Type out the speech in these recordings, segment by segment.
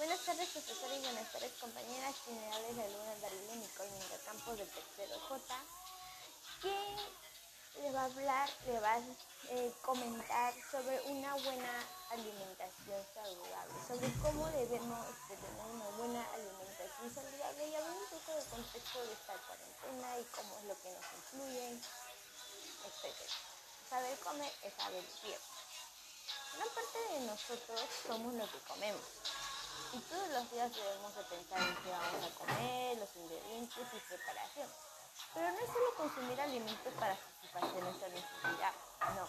Buenas tardes, profesores y buenas tardes, compañeras generales de Luna Darlene Nicole Minga Campos del tercero J, que le va a hablar, le va a eh, comentar sobre una buena alimentación saludable, sobre cómo debemos de tener una buena alimentación saludable y hablar un poco del contexto de esta cuarentena y cómo es lo que nos influye, etc. Saber comer es saber vivir. Una parte de nosotros somos lo que comemos. Y todos los días debemos de pensar en qué vamos a comer, los ingredientes y preparación. Pero no es solo consumir alimentos para satisfacer nuestra necesidad, no.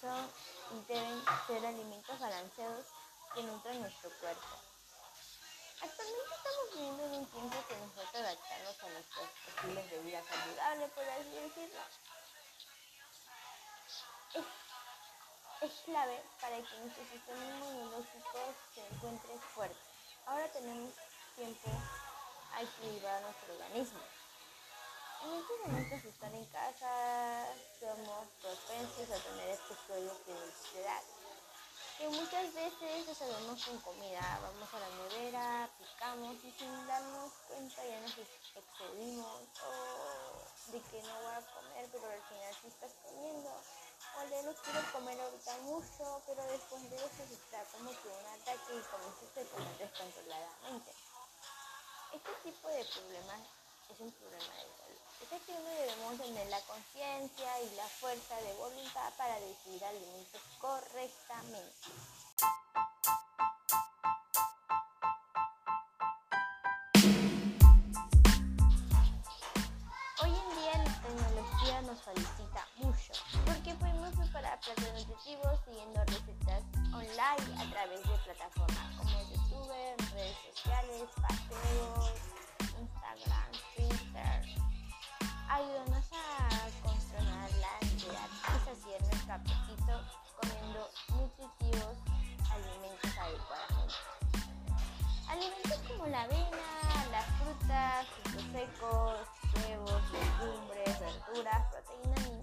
Son y deben ser alimentos balanceados que nutran nuestro cuerpo. Actualmente estamos viviendo en un tiempo que nos falta adaptarnos a nuestros estilos de vida saludable, por así decirlo. Clave para que nuestro sistema inmunológico se encuentre fuerte. Ahora tenemos tiempo a equilibrar nuestro organismo. En estos momentos estar en casa somos propensos a tener episodios de ansiedad que muchas veces resolvemos con comida. Vamos a la nevera, picamos y sin darnos cuenta ya nos excedimos o de que no voy a comer, pero al final sí estás comiendo o de no quiero comer ahorita mucho, pero después de eso se está como que un ataque y comienzas a comer descontroladamente. Este tipo de problemas es un problema de salud. Es aquí donde debemos tener la conciencia y la fuerza de voluntad para decidir alimentos correctamente. Platos nutritivos siguiendo recetas online a través de plataformas como YouTube, redes sociales, paseos, Instagram, Twitter. Ayúdanos a controlar la ansiedad y saciar nuestro apetito comiendo nutritivos alimentos adecuadamente. Alimentos como la avena, las frutas, frutos secos, huevos, legumbres, verduras, proteína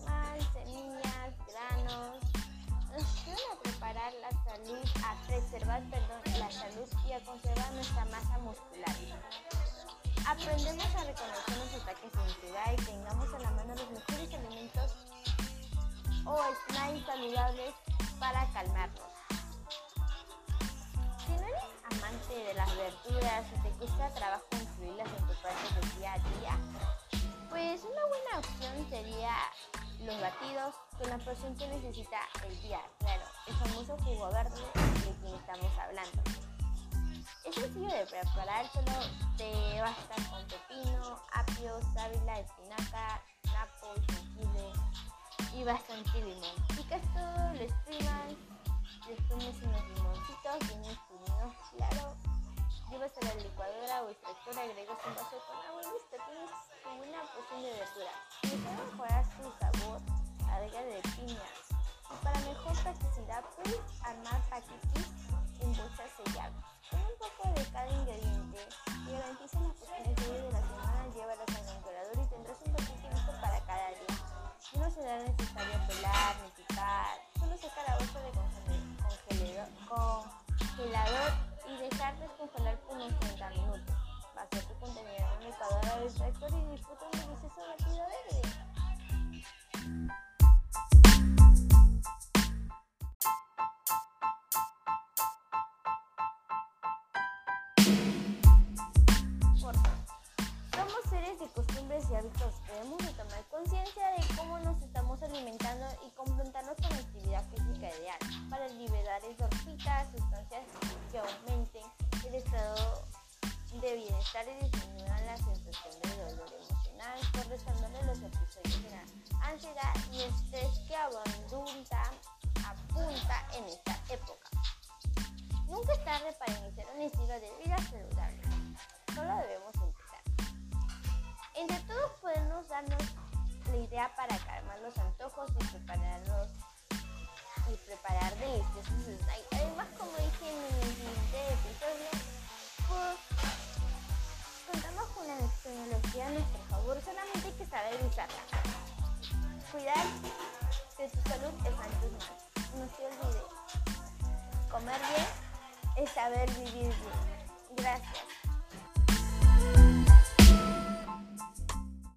de y tengamos a la mano los mejores alimentos o snacks saludables para calmarnos. Si no eres amante de las verduras y te cuesta trabajo incluirlas en tu plato del día a día, pues una buena opción sería los batidos con la porción que necesita el día, claro, el famoso jugo verde de quien estamos hablando. Es sencillo de preparar, solo te basta con pepino, apio, sábila, espinaca, napo, jengibre y bastante limón. Picas todo, lo exprimas, le pones unos limoncitos y unos claro. Llevas a la licuadora o extractora, agregas un vaso con agua y listo, tienes una porción de verdura. Si para mejorar su sabor, agrégale piña. Y para mejor practicidad, puedes armar paquetes en bolsas selladas. Extractor y disfruta un delicioso batido verde. Somos seres de costumbres y hábitos. Debemos de tomar conciencia de cómo nos estamos alimentando y complementarnos con actividad física ideal para liberar endorfinas, sustancias que aumenten el estado de bienestar y disminuyan la sensación de dolor emocional, correspondiendo los episodios de la ansiedad y estrés que abundanta apunta en esta época. Nunca es tarde para iniciar un estilo de vida saludable. Solo debemos empezar. Entre todos podemos darnos la idea para calmar los antojos y prepararlos y preparar deliciosos snacks. Además, como dije en el siguiente episodio, pues, tecnología a nuestro favor, solamente hay que saber usarla. Cuidar de tu salud está en. No se olvide, comer bien es saber vivir bien. Gracias.